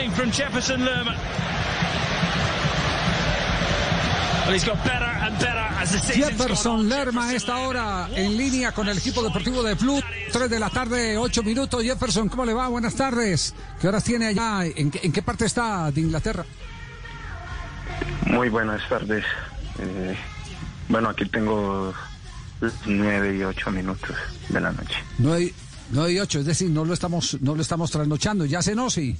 coming from Jefferson Lerma. Jefferson Lerma a esta hora en línea con el equipo deportivo de Plus. 3 de la tarde, 8 minutos. Jefferson, ¿cómo le va? Buenas tardes. ¿Qué horas tiene allá? ¿En, qué- en qué parte está de Inglaterra? Muy buenas tardes. Eh, bueno, aquí tengo nueve y ocho minutos de la noche. 9, y 8, es decir, no lo estamos, no lo estamos trasnochando. ¿Ya se no? Sí.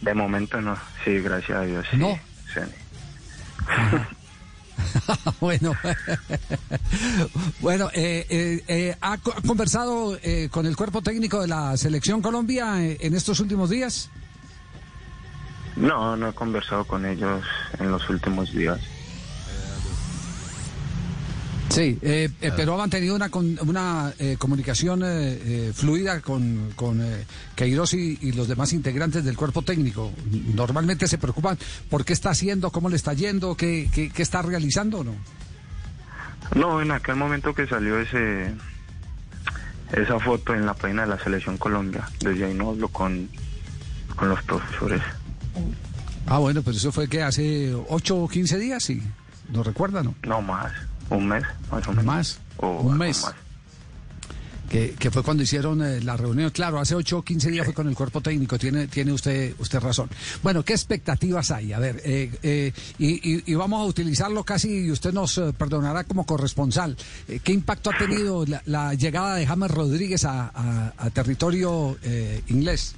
De momento no. Sí, gracias a Dios. sí. No. Sí. bueno, bueno, eh, eh, eh, ¿ha co- conversado eh, con el cuerpo técnico de la selección Colombia eh, en estos últimos días? No, no he conversado con ellos en los últimos días. Sí, eh, eh, pero ha mantenido una, con- una eh, comunicación eh, eh, fluida con, con eh, Queiroz y, y los demás integrantes del cuerpo técnico. Normalmente se preocupan por qué está haciendo, cómo le está yendo, qué, qué, qué está realizando, ¿o ¿no? No, en aquel momento que salió ese esa foto en la página de la selección Colombia, desde ahí no hablo con, con los profesores. Ah, bueno, pero eso fue que hace 8 o 15 días, sí. ¿No recuerda, no? No más, un mes más o menos. Más, O un mes. más. Que, que fue cuando hicieron eh, la reunión. Claro, hace 8 o 15 días fue con el cuerpo técnico. Tiene, tiene usted, usted razón. Bueno, ¿qué expectativas hay? A ver, eh, eh, y, y- y vamos a utilizarlo casi, y usted nos eh, perdonará como corresponsal. Eh, ¿Qué impacto ha tenido la, la llegada de James Rodríguez a, a- a territorio eh, inglés?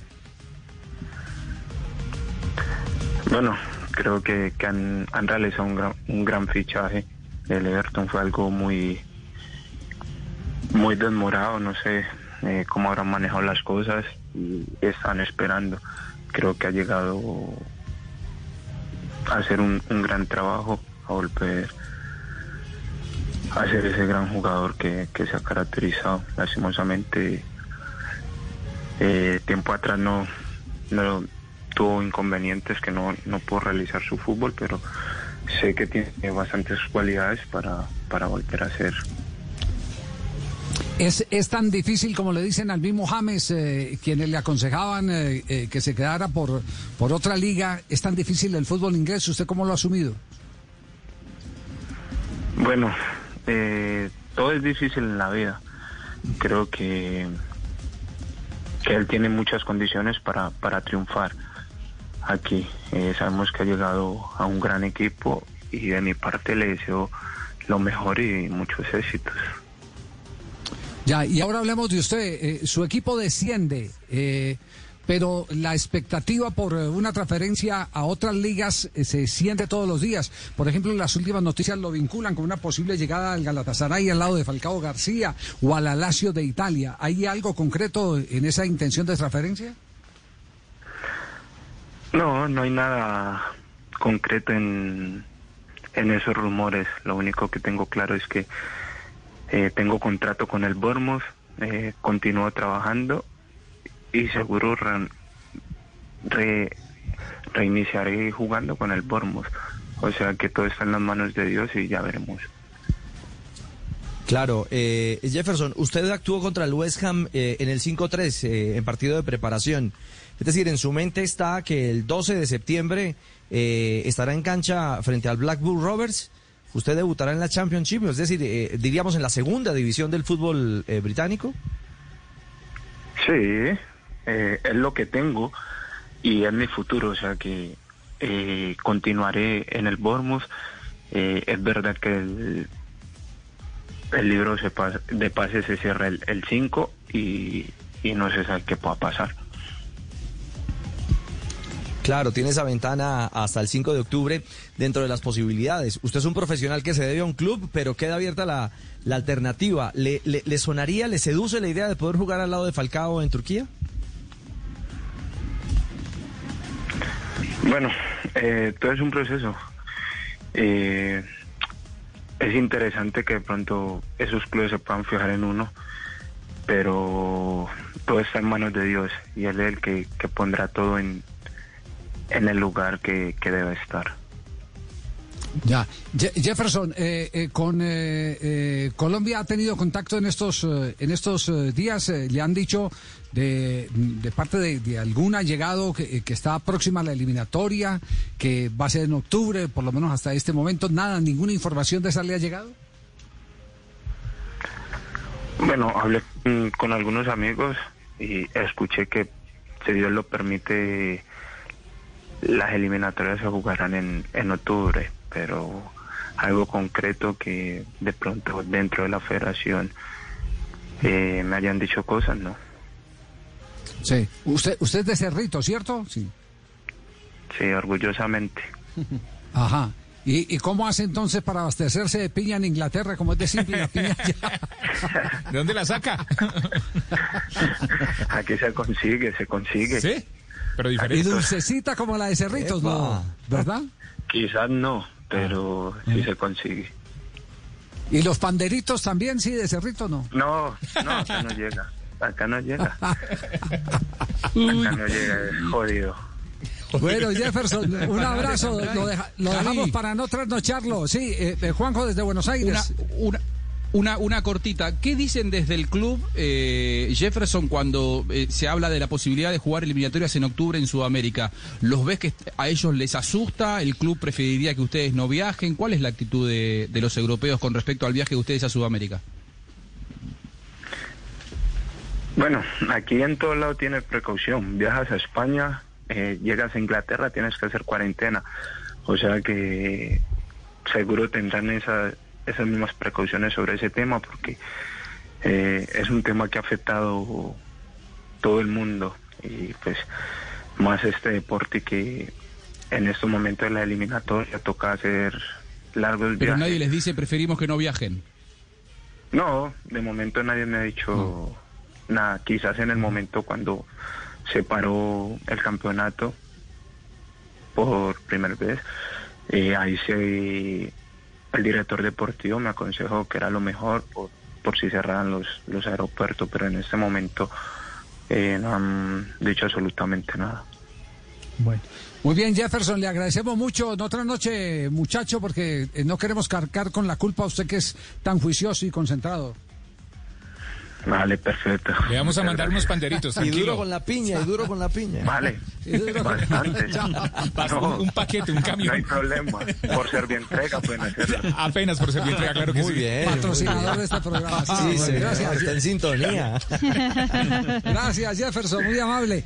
Bueno, creo que, que han, han realizado un gran, un gran fichaje. El Everton fue algo muy, muy desmorado, no sé eh, cómo habrán manejado las cosas y están esperando. Creo que ha llegado a hacer un, gran trabajo, a volver a ser ese gran jugador que, que se ha caracterizado. Lastimosamente, eh, tiempo atrás no, no tuvo inconvenientes que no, no pudo realizar su fútbol, pero sé que tiene bastantes cualidades para, para volver a ser. ¿Es, es tan difícil como le dicen al mismo James, eh, quienes le aconsejaban eh, eh, que se quedara por, por otra liga? ¿Es tan difícil el fútbol inglés? ¿Usted cómo lo ha asumido? Bueno, eh, todo es difícil en la vida. Creo que, que él tiene muchas condiciones para, para triunfar aquí. Eh, sabemos que ha llegado a un gran equipo y de mi parte le deseo lo mejor y muchos éxitos. Ya, y ahora hablemos de usted. Eh, su equipo desciende, eh, pero la expectativa por eh, una transferencia a otras ligas se siente todos los días. Por ejemplo, las últimas noticias lo vinculan con una posible llegada al Galatasaray al lado de Falcao García o al Alacio de Italia. ¿Hay algo concreto en esa intención de transferencia? No, no hay nada concreto en, en esos rumores. Lo único que tengo claro es que eh, tengo contrato con el Bournemouth, eh, continúo trabajando y seguro re- re- reiniciaré jugando con el Bournemouth. O sea que todo está en las manos de Dios y ya veremos. Claro, eh, Jefferson, usted actuó contra el West Ham eh, en el 5-3 eh, en partido de preparación. Es decir, en su mente está que el 12 de septiembre eh, estará en cancha frente al Blackburn Rovers. Usted debutará en la Championship, es decir, eh, diríamos en la segunda división del fútbol británico. Sí, es lo que tengo y es mi futuro, o sea que continuaré en el Bournemouth. Es verdad que el, el libro se pas- de pases se cierra el, el 5 y, y no se sabe qué pueda pasar. Claro, tiene esa ventana hasta el 5 de octubre dentro de las posibilidades. Usted es un profesional que se debe a un club, pero queda abierta la, la alternativa. ¿Le, le, le sonaría, le seduce la idea de poder jugar al lado de Falcao en Turquía? Bueno, eh, todo es un proceso. Eh, es interesante que de pronto esos clubes se puedan fijar en uno, pero todo está en manos de Dios y Él es el que, que pondrá todo en, en el lugar que, que debe estar. Ya, Jefferson, eh, eh, con eh, Colombia ha tenido contacto en estos en estos días. le han dicho de, de parte de, alguna llegado que, que, está próxima a la eliminatoria, que va a ser en octubre, por lo menos hasta este momento. Nada, ninguna información de esa le ha llegado. Bueno, hablé con algunos amigos y escuché que si Dios lo permite las eliminatorias se jugarán en, en octubre pero algo concreto que de pronto dentro de la federación eh, me hayan dicho cosas, ¿no? Sí. Usted, usted es de Cerrito, ¿cierto? Sí. Sí, orgullosamente. Ajá. ¿Y, ¿Y, cómo hace entonces para abastecerse de piña en Inglaterra, como es de simple la piña ¿De dónde la saca? Aquí se consigue, se consigue. Sí, pero diferente. Y dulcecita como la de Cerritos, ¿no? ¿Verdad? Quizás no, pero ah, sí se consigue. ¿Y los panderitos también, sí, de Cerrito no? No, no, acá no llega. Acá no llega. acá no llega, es jodido. Bueno, Jefferson, un abrazo. Lo, dejamos para no trasnocharlo. Sí, eh, eh, Juanjo desde Buenos Aires. una, una, una cortita. ¿Qué dicen desde el club eh, Jefferson cuando eh, se habla de la posibilidad de jugar eliminatorias en octubre en Sudamérica? ¿Los ves que a ellos les asusta? ¿El club preferiría que ustedes no viajen? ¿Cuál es la actitud de, los europeos con respecto al viaje de ustedes a Sudamérica? Bueno, aquí en todo lado tienes precaución. Viajas a España, eh, llegas a Inglaterra, tienes que hacer cuarentena. O sea que seguro tendrán esa esas mismas precauciones sobre ese tema porque eh, es un tema que ha afectado todo el mundo y pues más este deporte que en estos momentos de la eliminatoria toca hacer largos viajes. Pero nadie les dice preferimos que no viajen. No, de momento nadie me ha dicho nada. Quizás en el momento cuando se paró el campeonato por primera vez, eh, ahí se el director deportivo me aconsejó que era lo mejor por, por si cerraran los, los aeropuertos, pero en este momento eh, no han dicho absolutamente nada. Bueno. Muy bien, Jefferson, le agradecemos mucho. Otra noche, muchacho, porque eh, no queremos cargar con la culpa a usted que es tan juicioso y concentrado. Vale, perfecto. Le vamos a mandar unos panderitos, Y duro con la piña, y duro con la piña. Vale, bastante. un paquete, un camión. No hay problema. Por ser bien entrega pueden hacerlo. Apenas por ser bien entrega, claro que Muy bien. Patrocinador de este programa. Sí, sí, gracias. Está en sintonía. Gracias, Jefferson, muy amable.